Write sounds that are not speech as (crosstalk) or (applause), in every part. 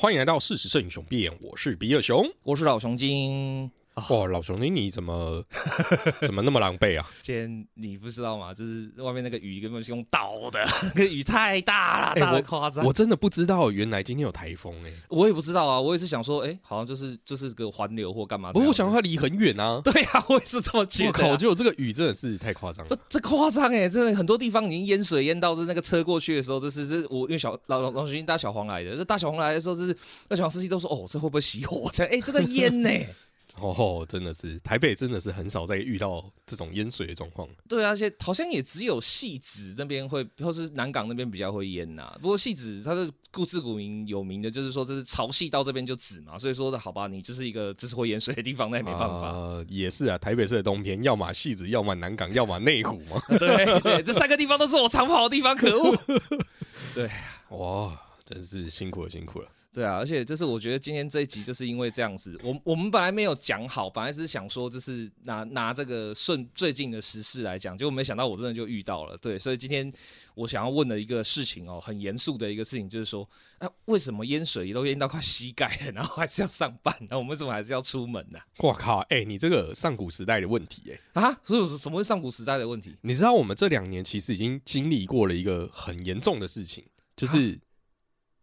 欢迎来到事实胜于雄辩，我是比尔熊。我是老熊精。哇，老熊你，你怎么怎么那么狼狈啊？(laughs) 今天你不知道吗？就是外面那个雨根本是用倒的，(laughs) 那个雨太大了，哎大的夸张。我真的不知道，原来今天有台风哎、我也不知道啊，我也是想说，哎，好像就是就是个环流或干嘛。不过我想它离很远啊。(laughs) 对啊、我也是这么觉我靠，得啊。就这个雨真的是太夸张了。这这夸张哎，真的很多地方已经淹水淹到是那个车过去的时候，这是这我因为小老老老熊精搭小黄来的，这搭小黄来的时候，就是那小黄司机都说哦，这会不会熄火？这样哎，真的淹呢。哦，真的是台北真的是很少再遇到这种淹水的状况。对啊，而且好像也只有戏子那边会，或是南港那边比较会淹呐、不过戏子它是故自古名有名的，就是说这是潮汐到这边就止嘛，所以说好吧，你就是一个就是会淹水的地方，那也没办法。呃，也是啊，台北市的冬天，要么戏子，要么南港，要么内湖嘛。(laughs) 对对，这三个地方都是我常跑的地方，可恶。(laughs) 对哇，真是辛苦了，辛苦了。对啊，而且这是我觉得今天这一集就是因为这样子，我我们本来没有讲好，本来只是想说就是拿拿这个顺最近的时事来讲，结果没想到我真的就遇到了。对，所以今天我想要问的一个事情哦，很严肃的一个事情，就是说，啊，为什么淹水都淹到快膝盖了，然后还是要上班，那我们为什么还是要出门呢、我靠，哎、你这个上古时代的问题、哎，啊？所以什么是上古时代的问题？你知道我们这两年其实已经经历过了一个很严重的事情，就是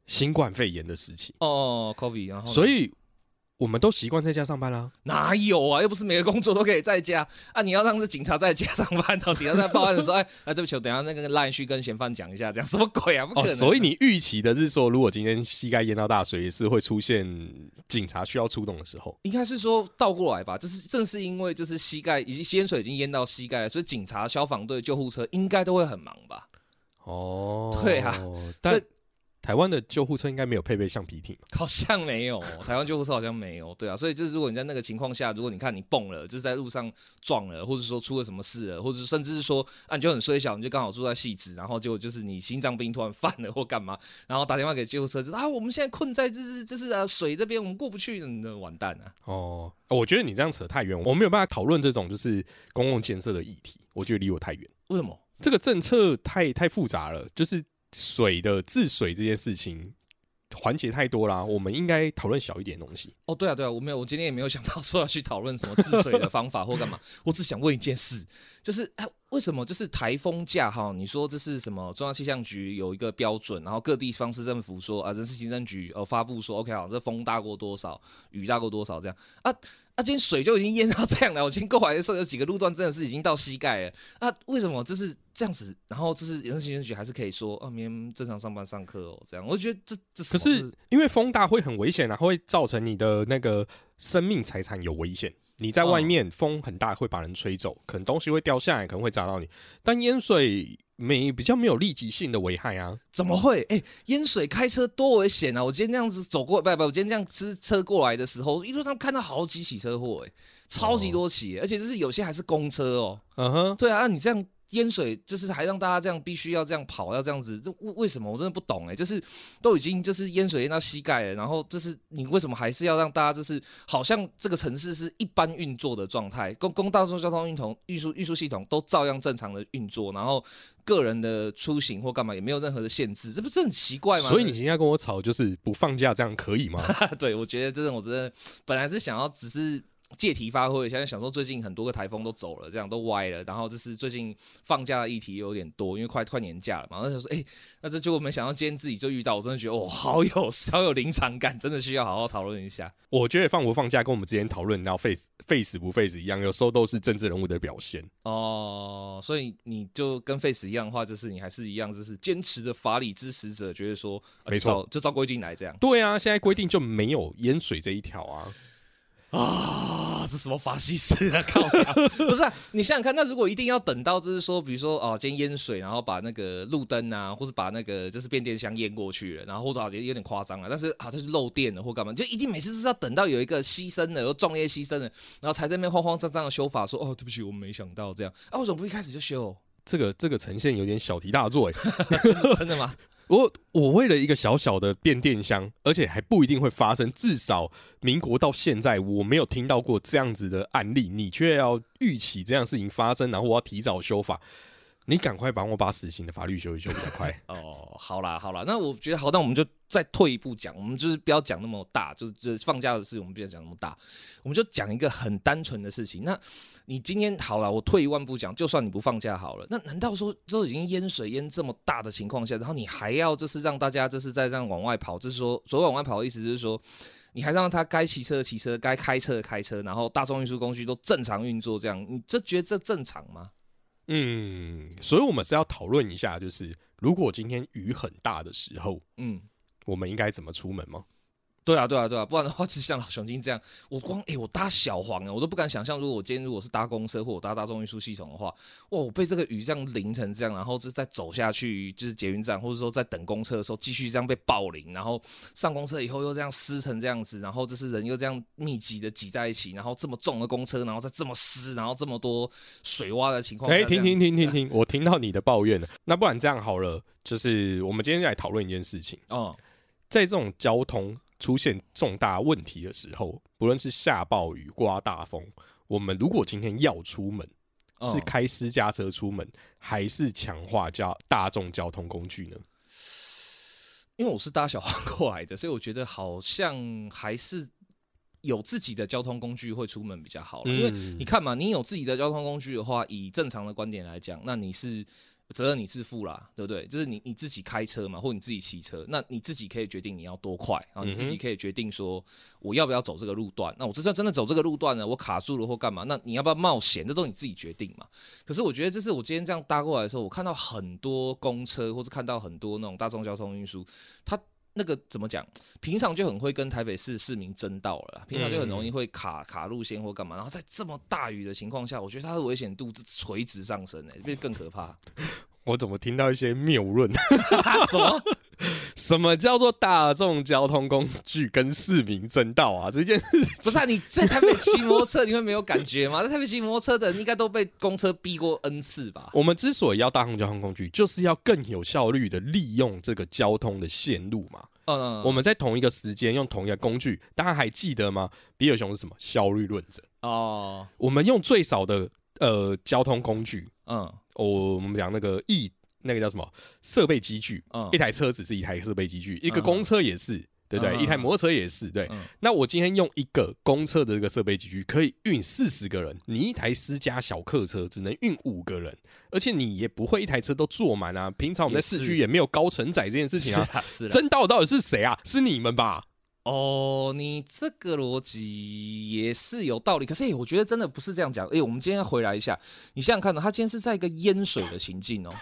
新冠肺炎的时期，哦，COVID，然后所以我们都习惯在家上班啦。哪有啊？又不是每个工作都可以在家啊！你要让这警察在家上班，然后警察在报案的时候，哎 (laughs) 哎，对不起，我等一下那个 line 去跟嫌犯讲一下，这样什么鬼啊？不可哦，能！所以你预期的是说，如果今天膝盖淹到大水，也是会出现警察需要出动的时候。应该是说倒过来吧，就是正是因为就是膝盖已经淹水已经淹到膝盖了，所以警察、消防队、救护车应该都会很忙吧？哦，对啊但台湾的救护车应该没有配备橡皮艇嘛？好像没有，(laughs) 台湾救护车好像没有，对啊，所以就是如果你在那个情况下，如果你看你蹦了，就是在路上撞了，或者说出了什么事了，或者甚至是说啊你就很衰小，你就刚好住在戏子，然后结果就是你心脏病突然犯了或干嘛，然后打电话给救护车，就是啊我们现在困在这是就是啊水这边我们过不去，那完蛋啊！哦，我觉得你这样扯太远，我没有办法讨论这种就是公共建设的议题，我觉得离我太远。为什么？这个政策太太复杂了，就是水的治水这件事情环节太多啦，我们应该讨论小一点东西。哦，对啊，对啊，我没有，我今天也没有想到 (laughs) 说要去讨论什么治水的方法或干嘛，我只想问一件事，就是哎，为什么就是台风假哈？你说这是什么？中央气象局有一个标准，然后各地方市政府说啊，人事行政局呃发布说，OK 好，这风大过多少，雨大过多少这样啊。啊，今天水就已经淹到这样了。我今天过来的时候，有几个路段真的是已经到膝盖了。啊，为什么这是这样子？然后就是人事行政局还是可以说，啊，明天正常上班上课哦，这样。我觉得这这什可是因为风大会很危险啊，会造成你的那个生命财产有危险。你在外面风很大会把人吹走，可能东西会掉下来，可能会砸到你。但淹水没比较没有立即性的危害啊。怎么会？(laughs) 哎、淹水开车多危险啊！我今天这样子走过，不不，我今天这样吃车过来的时候，一路上看到好几起车祸，哎，超级多起，而且就是有些还是公车哦。嗯哼，对啊，那你这样淹水，就是还让大家这样必须要这样跑，要这样子，这为为什么？我真的不懂哎，就是都已经就是淹水淹到膝盖了，然后就是你为什么还是要让大家就是好像这个城市是一般运作的状态，公公大众交通运统运输运输系统都照样正常的运作，然后个人的出行或干嘛也没有任何的限制，这不是很奇怪吗？所以你现在跟我吵，就是不放假这样可以吗？(laughs) 对，我觉得这种我真的本来是想要只是借题发挥一下，想说最近很多个台风都走了，这样都歪了，然后就是最近放假的议题有点多，因为快快年假了嘛，然后就说，哎、那这就我没想到今天自己就遇到，我真的觉得哦，好有好有临场感，真的需要好好讨论一下。我觉得放不放假跟我们之前讨论到 face face 不 face 一样，有时候都是政治人物的表现。哦，所以你就跟 Face 一样的话，就是你还是一样，就是坚持的法理支持者，觉得说，呃没错就照就照规定来这样对啊，现在规定就没有淹水这一条啊。啊，这什么法西斯啊？靠！不是啊，你想想看，那如果一定要等到，就是说，比如说哦，今天淹水，然后把那个路灯啊，或者把那个就是变电箱淹过去了，然后或者好像有点夸张了，但是好像是漏电了或干嘛，就一定每次都是要等到有一个牺牲了，又壮烈牺牲了，然后才在那边慌慌张张的修法，说哦，对不起，我们没想到这样啊，(laughs) 为什么不一开始就修？这个这个呈现有点小题大做哎。真的吗？我我为了一个小小的变电箱，而且还不一定会发生，至少民国到现在我没有听到过这样子的案例，你却要预期这样事情发生，然后我要提早修法，你赶快帮我把死刑的法律修一修比较快。(laughs) 哦，好啦好啦，那我觉得好，那我们就再退一步讲，我们就是不要讲那么大，就是就是放假的事，我们不要讲那么大，我们就讲一个很单纯的事情。那你今天好了，我退一万步讲，就算你不放假好了，那难道说都已经淹水淹这么大的情况下，然后你还要就是让大家就是在这样往外跑，就是说所谓往外跑的意思就是说，你还让他该骑车的骑车，该开车的开车，然后大众运输工具都正常运作，这样你这觉得这正常吗？嗯，所以我们是要讨论一下，就是如果今天雨很大的时候，嗯。我们应该怎么出门吗？对啊，对啊，对啊，不然的话，(laughs) 就像老熊精这样，我光哎，我搭小黄啊，我都不敢想象，如果我今天如果是搭公车或我搭大众运输系统的话，哇，我被这个雨这样淋成这样，然后是再走下去，就是捷运站，或者说在等公车的时候，继续这样被暴淋，然后上公车以后又这样湿成这样子，然后就是人又这样密集的挤在一起，然后这么重的公车，然后再这么湿，然后这么多水洼的情况，哎，停停停停停，我听到你的抱怨了，那不然这样好了，就是我们今天来讨论一件事情 (laughs) 哦。在这种交通出现重大问题的时候，不论是下暴雨、刮大风，我们如果今天要出门，是开私家车出门，还是强化交大众交通工具呢？因为我是搭小黄过来的，所以我觉得好像还是有自己的交通工具会出门比较好。因为你看嘛，你有自己的交通工具的话，以正常的观点来讲，那你是。责任你自负啦，对不对？就是你你自己开车嘛，或你自己骑车，那你自己可以决定你要多快啊，你自己可以决定说我要不要走这个路段。那我这算真的走这个路段呢，我卡住了或干嘛？那你要不要冒险？这都你自己决定嘛。可是我觉得这是我今天这样搭过来的时候，我看到很多公车，或者看到很多那种大众交通运输，它。那个怎么讲？平常就很会跟台北市市民争道了，平常就很容易会卡卡路线或干嘛。然后在这么大雨的情况下，我觉得它的危险度是垂直上升，哎，变更可怕。(laughs) 我怎么听到一些谬论？(laughs) 什么？(laughs) 什么叫做大众交通工具跟市民争道啊？这件事不是啊？你在台北骑摩托车，你会没有感觉吗？在台北骑摩托车的应该都被公车逼过 N 次吧？我们之所以要大众交通工具，就是要更有效率的利用这个交通的线路嘛。嗯，我们在同一个时间用同一个工具，大家还记得吗？比尔熊是什么效率论者？哦，我们用最少的呃交通工具，嗯，我我们讲那个 E。那个叫什么设备机具？一台车只是一台设备机具，一个公车也是，对不对？一台摩托车也是，对。那我今天用一个公车的这个设备机具，可以运四十个人，你一台私家小客车只能运五个人，而且你也不会一台车都坐满啊。平常我们在市区也没有高承载这件事情啊。真到到底是谁啊？是你们吧？哦，你这个逻辑也是有道理，可是我觉得真的不是这样讲。哎，我们今天回来一下，你想想看呢他今天是在一个淹水的情境哦。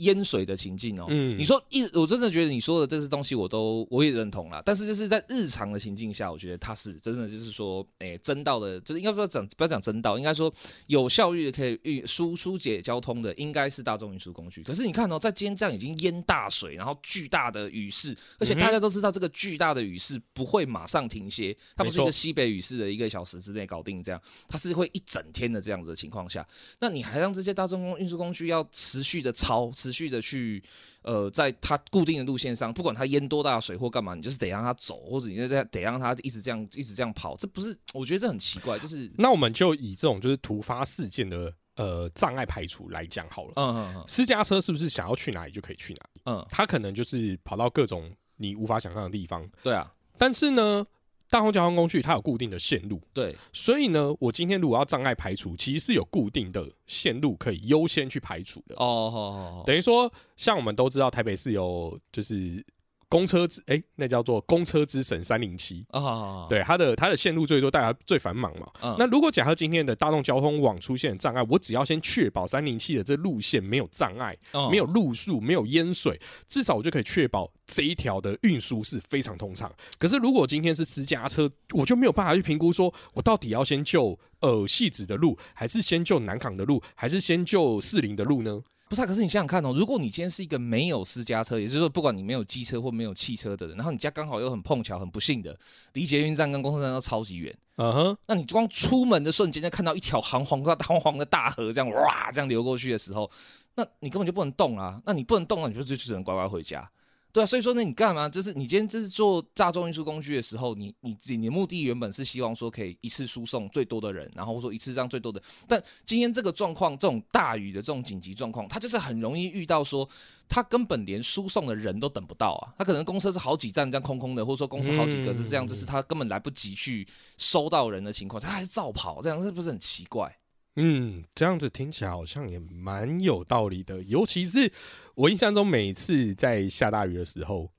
淹水的情境哦，嗯，你说一，我真的觉得你说的这些东西我都我也认同啦，但是就是在日常的情境下，我觉得它是真的就是说，哎，真道的，就是应该说讲不要讲真道，应该说有效率的可以运疏疏解交通的，应该是大众运输工具。可是你看哦，在今天这样已经淹大水，然后巨大的雨势，而且大家都知道这个巨大的雨势不会马上停歇，它不是一个西北雨势的一个小时之内搞定这样，它是会一整天的这样子的情况下，那你还让这些大众运输工具要持续的超持续的去，呃，在它固定的路线上，不管它淹多大水或干嘛，你就是得让它走，或者你得得让它一直这样一直这样跑，这不是？我觉得这很奇怪。就是那我们就以这种就是突发事件的呃障碍排除来讲好了。嗯嗯嗯。私家车是不是想要去哪里就可以去哪里？嗯，它可能就是跑到各种你无法想象的地方。对啊。但是呢？大众交通工具它有固定的线路，对，所以呢，我今天如果要障碍排除，其实是有固定的线路可以优先去排除的。哦，等于说，像我们都知道，台北是有就是。公车之哎，那叫做公车之神三零七啊，对，它的它的线路最多，大家最繁忙嘛。那如果假设今天的大众交通网出现障碍，我只要先确保三零七的这路线没有障碍，没有路数，没有淹水，至少我就可以确保这一条的运输是非常通畅。可是如果今天是私家车，我就没有办法去评估，说我到底要先救呃戏子的路，还是先救南港的路，还是先救四零的路呢？不是，可是你想想看哦，如果你今天是一个没有私家车，也就是说，不管你没有机车或没有汽车的人，然后你家刚好又很碰巧、很不幸的离捷运站跟公车站都超级远，嗯哼，那你光出门的瞬间就看到一条黄黄的、黄黄的大河这样哇这样流过去的时候，那你根本就不能动啊，那你不能动，那你就就只能乖乖回家。对啊，所以说呢，你干嘛？就是你今天这是做大众运输工具的时候，你你你的目的原本是希望说可以一次输送最多的人，然后说一次让最多的。但今天这个状况，这种大雨的这种紧急状况，它就是很容易遇到说，他根本连输送的人都等不到啊。他可能公车是好几站这样空空的，或者说公车好几个是这样，就是他根本来不及去收到人的情况，他还是照跑，这样是不是很奇怪？嗯，这样子听起来好像也蛮有道理的。尤其是我印象中，每次在下大雨的时候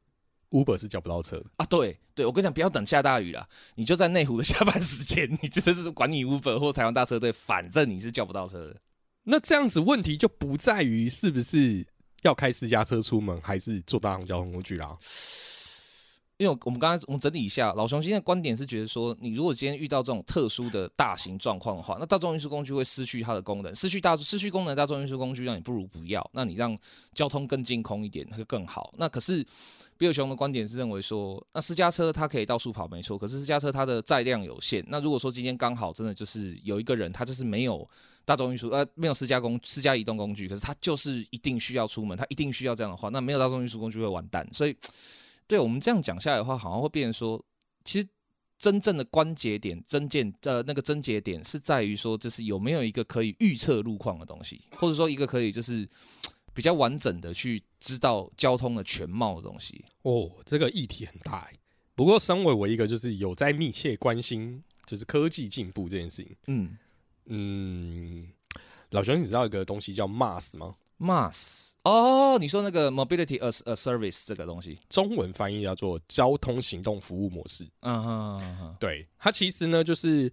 ，Uber 是叫不到车的啊。对，对我跟你讲，不要等下大雨了，你就在内湖的下班时间，你真的是管你 Uber 或台湾大车队，反正你是叫不到车的。那这样子问题就不在于是不是要开私家车出门，还是坐大众交通工具啦。因为我们刚才我们整理一下，老熊今天的观点是觉得说，你如果今天遇到这种特殊的大型状况的话，那大众运输工具会失去它的功能，失去大失去功能，大众运输工具让你不如不要，那你让交通更净空一点会更好。那可是比尔熊的观点是认为说，那私家车它可以到处跑没错，可是私家车它的载量有限。那如果说今天刚好真的就是有一个人他就是没有大众运输呃没有私家工私家移动工具，可是他就是一定需要出门，他一定需要这样的话，那没有大众运输工具会完蛋，所以。对我们这样讲下来的话，好像会变成说，其实真正的关节点、真键呃那个症结点是在于说，就是有没有一个可以预测路况的东西，或者说一个可以就是比较完整的去知道交通的全貌的东西。哦，这个议题很大。不过，身为我一个就是有在密切关心就是科技进步这件事情，嗯嗯，老熊，你知道一个东西叫 Mars 吗？Mass 哦，你说那个 Mobility as a Service 这个东西，中文翻译叫做交通行动服务模式。嗯哼，对，它其实呢就是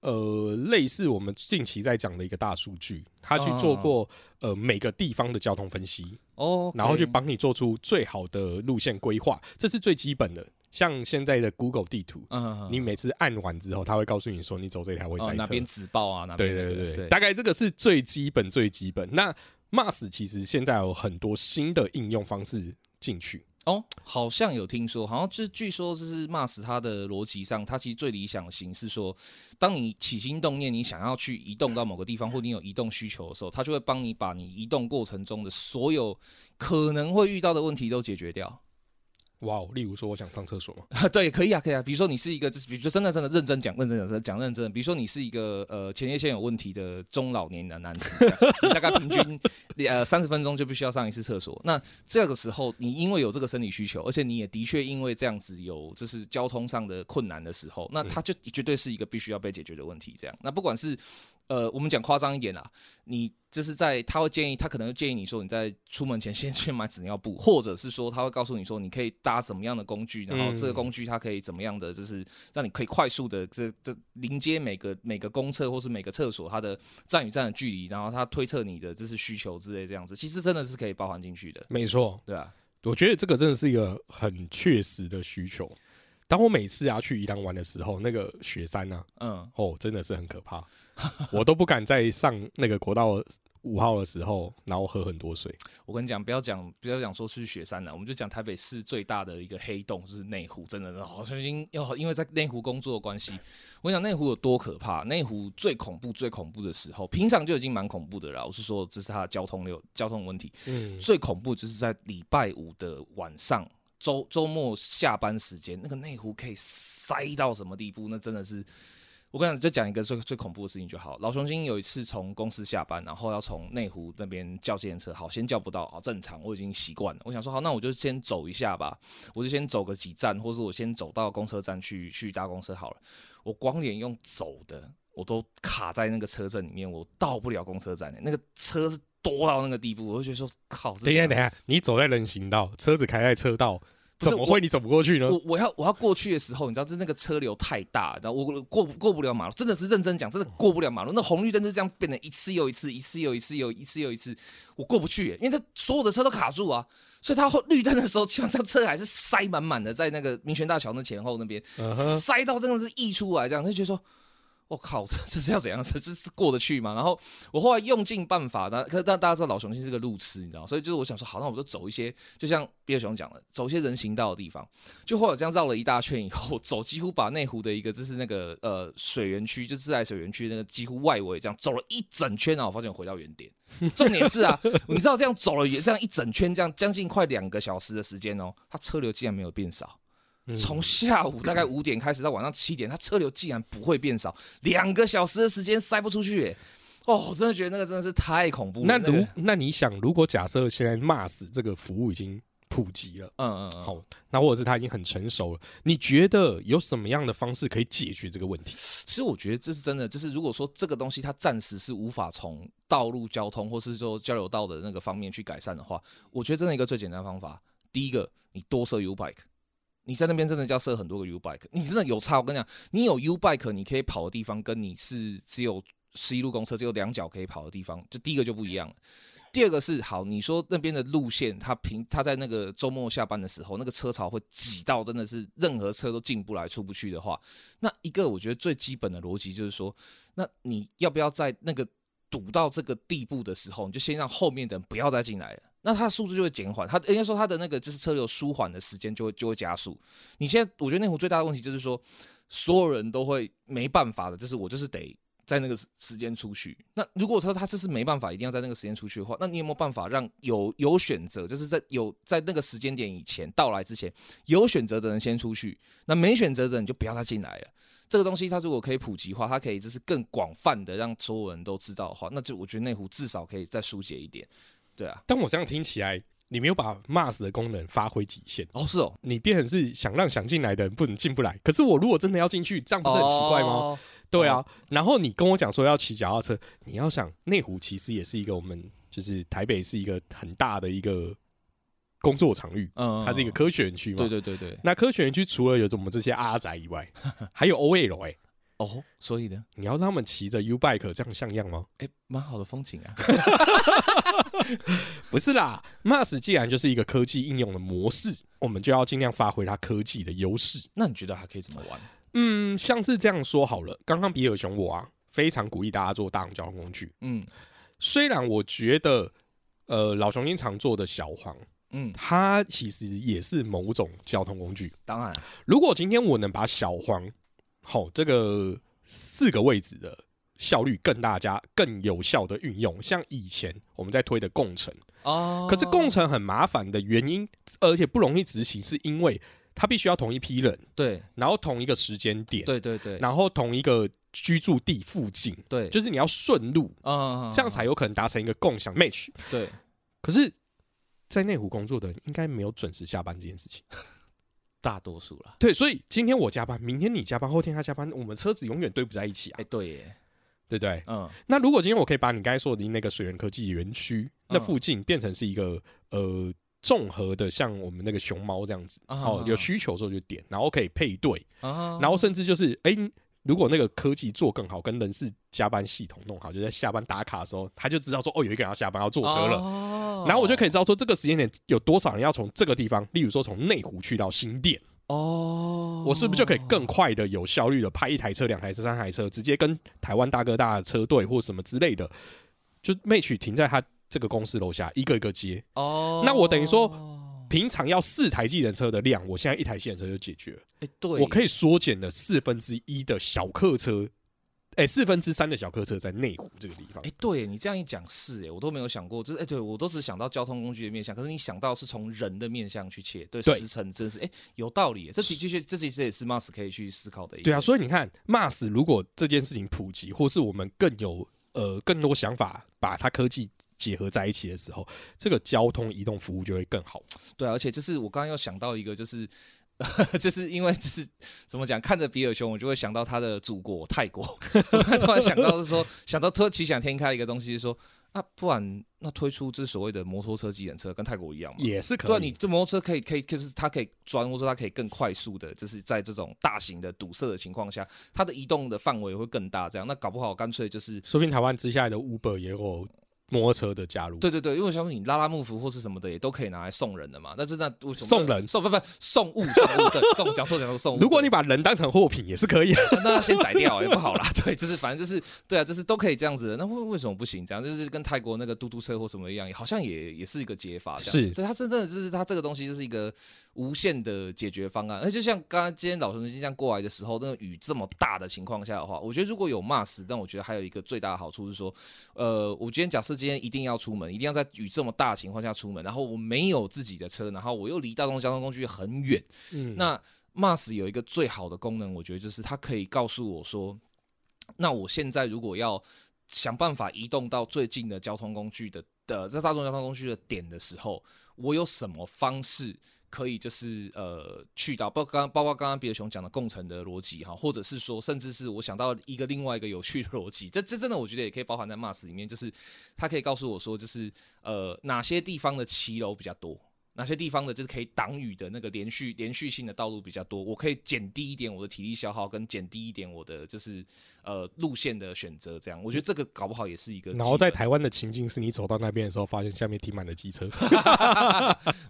呃类似我们近期在讲的一个大数据，它去做过呃每个地方的交通分析哦，然后去帮你做出最好的路线规划，这是最基本的。像现在的 Google 地图，嗯，你每次按完之后，它会告诉你说你走这条会塞车，哪边直报啊？哪边？对对对，大概这个是最基本最基本。那 Mass 其实现在有很多新的应用方式进去哦，好像有听说，好像就据说就是 Mass 它的逻辑上，它其实最理想型是说，当你起心动念，你想要去移动到某个地方，或你有移动需求的时候，它就会帮你把你移动过程中的所有可能会遇到的问题都解决掉。哇哦，例如说我想上厕所 (laughs) 对，可以啊，可以啊。比如说你是一个，就是比如说真的真的认真讲，认真讲，讲认真。比如说你是一个呃前列腺有问题的中老年男男子，(laughs) 你大概平均呃三十分钟就必须要上一次厕所。那这个时候你因为有这个生理需求，而且你也的确因为这样子有就是交通上的困难的时候，那它就绝对是一个必须要被解决的问题。这样，那不管是。呃，我们讲夸张一点啦，你就是在他会建议，他可能会建议你说，你在出门前先去买纸尿布，(laughs) 或者是说他会告诉你说，你可以搭什么样的工具，然后这个工具它可以怎么样的，就是让你可以快速的这这临接每个每个公厕或是每个厕所它的站与站的距离，然后他推测你的这是需求之类这样子，其实真的是可以包含进去的。没错，对啊，我觉得这个真的是一个很确实的需求。当我每次啊去宜兰玩的时候，那个雪山呢，嗯，哦，真的是很可怕，(laughs) 我都不敢再上那个国道五号的时候，然后喝很多水。我跟你讲，不要讲，不要讲说去雪山了，我们就讲台北市最大的一个黑洞，就是内湖，真的好像因要因为在内湖工作的关系，我讲内湖有多可怕。内湖最恐怖、最恐怖的时候，平常就已经蛮恐怖的了。我是说，这是它的交通流交通问题，嗯，最恐怖就是在礼拜五的晚上。周周末下班时间，那个内湖可以塞到什么地步？那真的是，我跟你讲，就讲一个最最恐怖的事情就好。老熊精有一次从公司下班，然后要从内湖那边叫计程车，好，先叫不到啊，正常，我已经习惯了。我想说，好，那我就先走一下吧，我就先走个几站，或者我先走到公车站去去搭公车好了。我光连用走的，我都卡在那个车阵里面，我到不了公车站那个车是。多到那个地步，我就觉得说，靠！等一下，等一下，你走在人行道，车子开在车道，怎么会你走不过去呢？我我要我要过去的时候，你知道，是那个车流太大，然后我过过不了马路，真的是认真讲，真的过不了马路。那红绿灯就这样变成一次又一次，一次又一次，又一次又一次，我过不去，因为它所有的车都卡住啊。所以它绿灯的时候，基本上车还是塞满满的，在那个民权大桥那前后那边，塞到真的是溢出来，这样就觉得说。我靠，这这是要怎样？这这是过得去吗？然后我后来用尽办法，那可但大家知道老雄心是个路痴，你知道，所以就是我想说，好，那我就走一些，就像比尔熊讲的，走一些人行道的地方。就后来这样绕了一大圈以后，走几乎把内湖的一个就是那个呃水源区，就自来水源区那个几乎外围这样走了一整圈，然后我发现我回到原点。重点是啊，(laughs) 你知道这样走了也这样一整圈，这样将近快两个小时的时间哦，它车流竟然没有变少。从下午大概五点开始到晚上七点，它车流竟然不会变少，两个小时的时间塞不出去，哦，我真的觉得那个真的是太恐怖。那如那你想，如果假设现在 Mars 这个服务已经普及了，嗯嗯，好，那或者是它已经很成熟了，你觉得有什么样的方式可以解决这个问题？其实我觉得这是真的，就是如果说这个东西它暂时是无法从道路交通或是说交流道的那个方面去改善的话，我觉得真的一个最简单的方法，第一个，你多设 U bike。你在那边真的要设很多个 U bike，你真的有差。我跟你讲，你有 U bike，你可以跑的地方跟你是只有十一路公车，只有两脚可以跑的地方，就第一个就不一样了。第二个是好，你说那边的路线，它平，它在那个周末下班的时候，那个车潮会挤到真的是任何车都进不来、出不去的话，那一个我觉得最基本的逻辑就是说，那你要不要在那个堵到这个地步的时候，你就先让后面的人不要再进来了。那它的速度就会减缓，它应该说它的那个就是车流舒缓的时间就会就会加速。你现在我觉得内湖最大的问题就是说，所有人都会没办法的，就是我就是得在那个时间出去。那如果说他这是没办法一定要在那个时间出去的话，那你有没有办法让有有选择，就是在有在那个时间点以前到来之前有选择的人先出去，那没选择的人就不要再进来了。这个东西它如果可以普及化，它可以就是更广泛的让所有人都知道的话，那就我觉得内湖至少可以再疏解一点。对啊，但我这样听起来，你没有把 Mars 的功能发挥极限哦，是哦，你变成是想让想进来的人不能进不来。可是我如果真的要进去，这样不是很奇怪吗？对啊，然后你跟我讲说要骑脚踏车，你要想内湖其实也是一个我们就是台北是一个很大的一个工作场域，嗯，它是一个科学园区嘛，对对对对。那科学园区除了有我们这些阿宅以外，还有 OL 哎。哦，所以呢，你要让他们骑着 U bike 这样像样吗？哎，蛮好的风景啊。(laughs) 不是啦，Mars 既然就是一个科技应用的模式，我们就要尽量发挥它科技的优势。那你觉得还可以怎么玩？嗯，像是这样说好了。刚刚比尔熊我啊，非常鼓励大家做大众交通工具。嗯，虽然我觉得，呃，老熊经常做的小黄，嗯，它其实也是某种交通工具。当然，如果今天我能把小黄好，这个四个位置的效率更大，家更有效的运用。像以前我们在推的共乘哦，可是共乘很麻烦的原因，而且不容易执行，是因为它必须要同一批人，对，然后同一个时间点，对对对，然后同一个居住地附近，对，就是你要顺路啊，这样才有可能达成一个共享 match。对，可是，在内湖工作的人应该没有准时下班这件事情。(laughs) 大多数了，对，所以今天我加班，明天你加班，后天他加班，我们车子永远堆不在一起啊！哎，对，耶，对不对？嗯，那如果今天我可以把你刚才说的那个水源科技园区那附近变成是一个呃综合的，像我们那个熊猫这样子，哦，有需求的时候就点，然后可以配对，然后甚至就是哎。如果那个科技做更好，跟人事加班系统弄好，就在下班打卡的时候，他就知道说哦，有一个人要下班要坐车了，然后我就可以知道说这个时间点有多少人要从这个地方，例如说从内湖去到新店。哦，我是不是就可以更快的、有效率的派一台车、两台车、三台车，直接跟台湾大哥大的车队或什么之类的，就 match 停在他这个公司楼下，一个一个接。哦，那我等于说。平常要四台计程车的量，我现在一台计程车就解决了。哎，对，我可以缩减了四分之一的小客车，哎，四分之三的小客车在内湖这个地方。哎，对你这样一讲是，哎，我都没有想过，就是哎，对我都只想到交通工具的面向，可是你想到是从人的面向去切，对，时程真是哎有道理。这的确，这其实也是 Mars 可以去思考的。对啊，所以你看，Mars 如果这件事情普及，或是我们更有呃更多想法，把它科技。结合在一起的时候，这个交通移动服务就会更好。对，而且就是我刚刚又想到一个，就是 (laughs) 就是因为就是怎么讲，看着比尔熊，我就会想到他的祖国泰国。(laughs) 突然想到是说，想到特奇想天开一个东西，是说啊，不然那推出这所谓的摩托车、机程车，跟泰国一样嘛？也是可以。对，你这摩托车可以可以，就是它可以钻，或者说它可以更快速的，就是在这种大型的堵塞的情况下，它的移动的范围会更大。这样，那搞不好干脆就是，说不定台湾接下来的 Uber 也有。摩托车的加入。对对对，因为像说你拉拉木服或是什么的也都可以拿来送人的嘛。但是那为什么送人送不不送物送物对 (laughs) 送讲错讲错送物。如果你把人当成货品也是可以的。(laughs) 那先宰掉也不好啦。(laughs) 对，就是反正就是对啊，就是都可以这样子的。那为为什么不行？这样就是跟泰国那个嘟嘟车或什么一样，好像也也是一个解法。是对它真正的就是它这个东西就是一个无限的解决方案。而就像刚刚今天老熊这样过来的时候，那个雨这么大的情况下的话，我觉得如果有 mask，但我觉得还有一个最大的好处是说，呃，我今天假设今天一定要出门，一定要在雨这么大的情况下出门，然后我没有自己的车，然后我又离大众交通工具很远，嗯，那 Mars 有一个最好的功能，我觉得就是它可以告诉我说，那我现在如果要想办法移动到最近的交通工具的的在大众交通工具的点的时候，我有什么方式可以就是呃去到，包括刚包括刚刚比尔熊讲的共乘的逻辑哈，或者是说甚至是我想到一个另外一个有趣的逻辑，这这真的我觉得也可以包含在 Mars 里面，就是它可以告诉我说，就是呃哪些地方的骑楼比较多。哪些地方的就是可以挡雨的那个连续连续性的道路比较多，我可以减低一点我的体力消耗，跟减低一点我的就是呃路线的选择，这样我觉得这个搞不好也是一个。然后在台湾的情境是你走到那边的时候，发现下面停满了机车。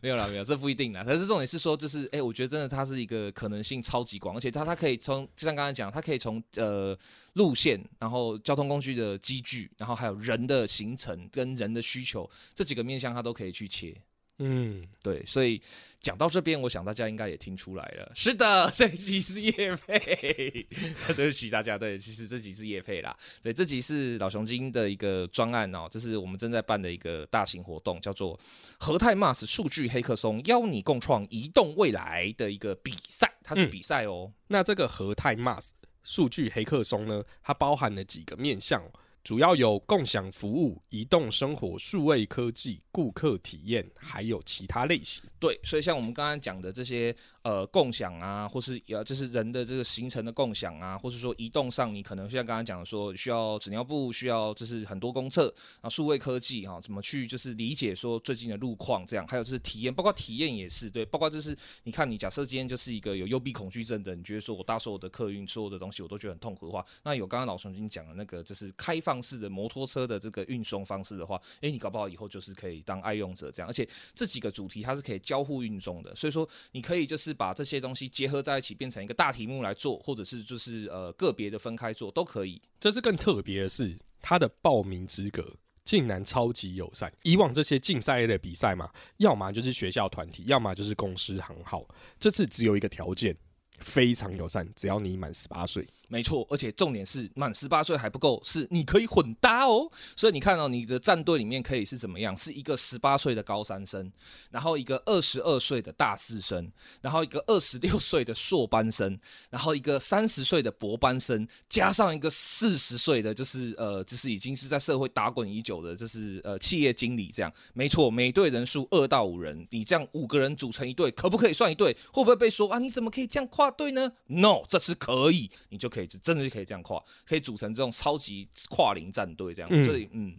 没有啦，没有，这不一定啦。但是重点是说，就是哎、我觉得真的它是一个可能性超级广，而且它它可以从就像刚才讲，它可以从呃路线，然后交通工具的机具，然后还有人的行程跟人的需求这几个面向，它都可以去切。嗯，对，所以讲到这边，我想大家应该也听出来了。是的，(laughs) 这一集是叶配，(laughs) 对不起大家。对，其实这集是叶配啦。对，这集是老熊精的一个专案哦，这是我们正在办的一个大型活动，叫做和泰 Mars 数据黑客松，邀你共创移动未来的一个比赛，它是嗯比赛哦。那这个和泰 Mars 数据黑客松呢，它包含了几个面向哦，主要有共享服务、移动生活、数位科技、顾客体验，还有其他类型。对，所以像我们刚刚讲的这些呃共享啊，或是呃就是人的这个行程的共享啊，或是说移动上，你可能像刚刚讲的说需要纸尿布，需要就是很多公厕啊，数位科技哈、怎么去就是理解说最近的路况这样，还有就是体验，包括体验也是对，包括就是你看你假设今天就是一个有幽闭恐惧症的，你觉得说我搭所有的客运所有的东西我都觉得很痛苦的话，那有刚刚老熊已经讲的那个就是开放方式的摩托车的这个运送方式的话，诶，你搞不好以后就是可以当爱用者这样，而且这几个主题它是可以交互运送的，所以说你可以就是把这些东西结合在一起，变成一个大题目来做，或者是就是呃个别的分开做都可以。这次更特别的是，它的报名资格竟然超级友善。以往这些竞赛类的比赛嘛，要么就是学校团体，要么就是公司行号。这次只有一个条件，非常友善，只要你满十八岁。没错，而且重点是满十八岁还不够，是你可以混搭哦。所以你看到、你的战队里面可以是怎么样？是一个十八岁的高三生，然后一个二十二岁的大四生，然后一个二十六 (laughs) 岁的硕班生，然后一个三十岁的博班生，加上一个四十岁的，就是呃，就是已经是在社会打滚已久的，就是呃企业经理这样。没错，每队人数二到五人，你这样五个人组成一队，可不可以算一队？会不会被说啊？你怎么可以这样跨队呢？No，这是可以，你就可以真的就可以这样跨，可以组成这种超级跨龄战队这样。嗯所以嗯。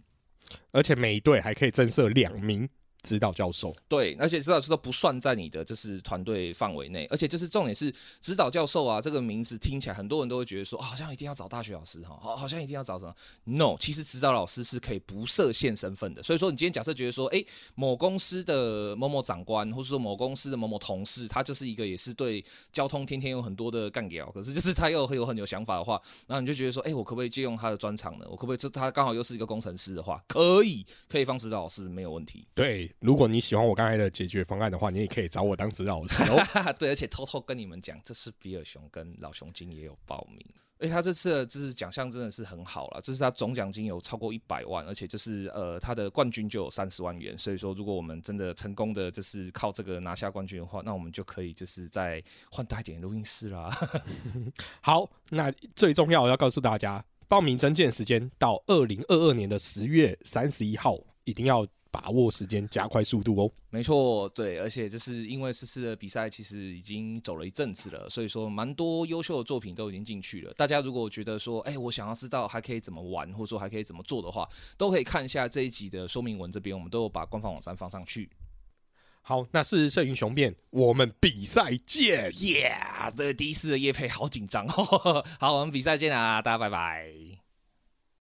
而且每一队还可以增设两名指导教授。对，而且指导教授不算在你的就是团队范围内，而且就是重点是指导教授啊这个名字听起来很多人都会觉得说、啊好像一定要找大学老师哈，好好像一定要找什么？No，其实指导老师是可以不设限身份的。所以说你今天假设觉得说，诶，某公司的某某长官，或者说某公司的某某同事，他就是一个也是对交通天天有很多的干屌，可是就是他又很有很有想法的话，然后你就觉得说，诶，我可不可以借用他的专长呢？我可不可以这他刚好又是一个工程师的话，可以，可以放指导老师没有问题。对，如果你喜欢我刚才的解决方案的话，你也可以找我当指导老师哦。(laughs) 对，而且偷偷跟你们讲，这次比尔熊跟老熊精也有报名。而且他这次的就是奖项真的是很好了，就是他总奖金有超过一百万，而且就是呃他的冠军就有三十万元，所以说如果我们真的成功的就是靠这个拿下冠军的话，那我们就可以就是再换大一点的录音室啦。(laughs) 好，那最重要我要告诉大家，报名征件时间到二零二二年的十月三十一号，一定要把握时间，加快速度哦。没错，对，而且就是因为这次的比赛其实已经走了一阵子了，所以说蛮多优秀的作品都已经进去了。大家如果觉得说，哎，我想要知道还可以怎么玩，或者说还可以怎么做的话，都可以看一下这一集的说明文这边，我们都有把官方网站放上去。好，那是摄影雄辩，我们比赛见。Yeah，对，第一次的夜配好紧张哦。(laughs) 好，我们比赛见啦，大家拜拜。